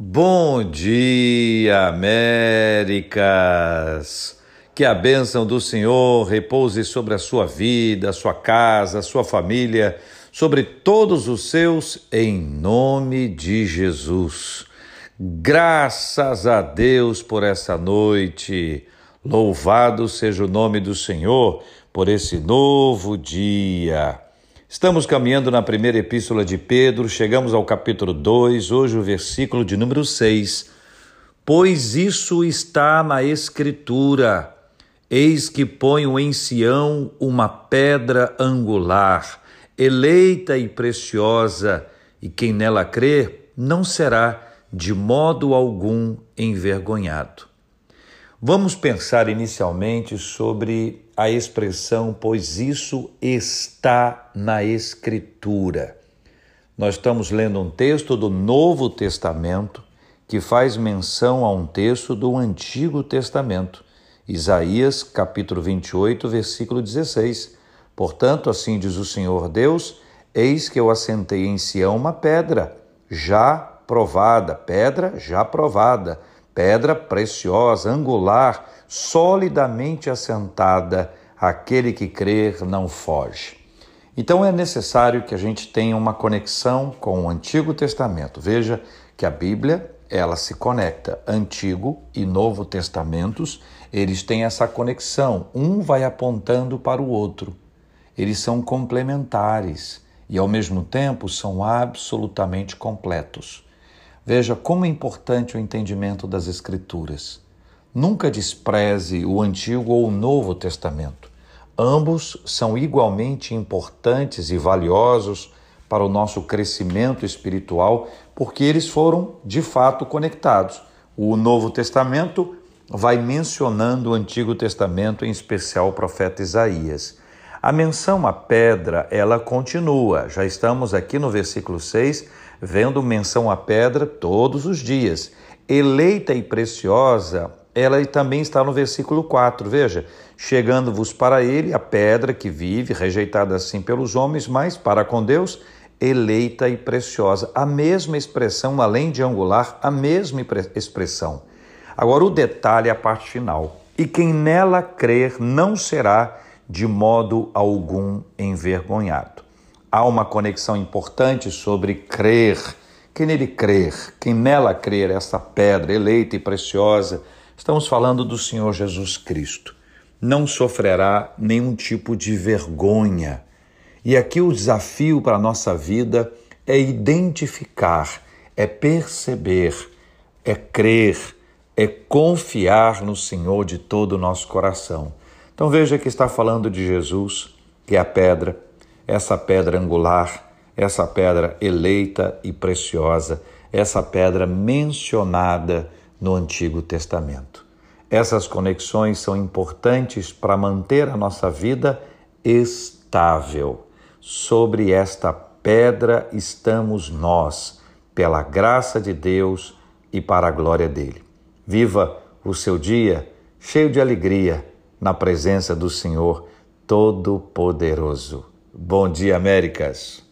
Bom dia, Américas! Que a bênção do Senhor repouse sobre a sua vida, sua casa, sua família, sobre todos os seus, em nome de Jesus. Graças a Deus por essa noite. Louvado seja o nome do Senhor por esse novo dia. Estamos caminhando na primeira epístola de Pedro, chegamos ao capítulo 2, hoje o versículo de número 6. Pois isso está na Escritura: Eis que ponho em Sião uma pedra angular, eleita e preciosa, e quem nela crer não será de modo algum envergonhado. Vamos pensar inicialmente sobre a expressão, pois isso está na Escritura. Nós estamos lendo um texto do Novo Testamento que faz menção a um texto do Antigo Testamento, Isaías capítulo 28, versículo 16. Portanto, assim diz o Senhor Deus: Eis que eu assentei em Sião uma pedra, já provada, pedra já provada pedra preciosa, angular, solidamente assentada, aquele que crer não foge. Então é necessário que a gente tenha uma conexão com o Antigo Testamento. Veja que a Bíblia, ela se conecta Antigo e Novo Testamentos, eles têm essa conexão, um vai apontando para o outro. Eles são complementares e ao mesmo tempo são absolutamente completos. Veja como é importante o entendimento das Escrituras. Nunca despreze o Antigo ou o Novo Testamento. Ambos são igualmente importantes e valiosos para o nosso crescimento espiritual, porque eles foram de fato conectados. O Novo Testamento vai mencionando o Antigo Testamento, em especial o profeta Isaías. A menção à pedra, ela continua. Já estamos aqui no versículo 6 vendo menção à pedra todos os dias. Eleita e preciosa, ela também está no versículo 4. Veja, chegando-vos para ele a pedra que vive, rejeitada assim pelos homens, mas para com Deus, eleita e preciosa. A mesma expressão, além de angular, a mesma expressão. Agora, o detalhe é a parte final. E quem nela crer não será de modo algum envergonhado há uma conexão importante sobre crer. Quem nele crer, quem nela crer, essa pedra eleita e preciosa, estamos falando do Senhor Jesus Cristo. Não sofrerá nenhum tipo de vergonha. E aqui o desafio para a nossa vida é identificar, é perceber, é crer, é confiar no Senhor de todo o nosso coração. Então veja que está falando de Jesus, que é a pedra, essa pedra angular, essa pedra eleita e preciosa, essa pedra mencionada no Antigo Testamento. Essas conexões são importantes para manter a nossa vida estável. Sobre esta pedra estamos nós, pela graça de Deus e para a glória dele. Viva o seu dia cheio de alegria na presença do Senhor Todo-Poderoso. Bom dia, Américas.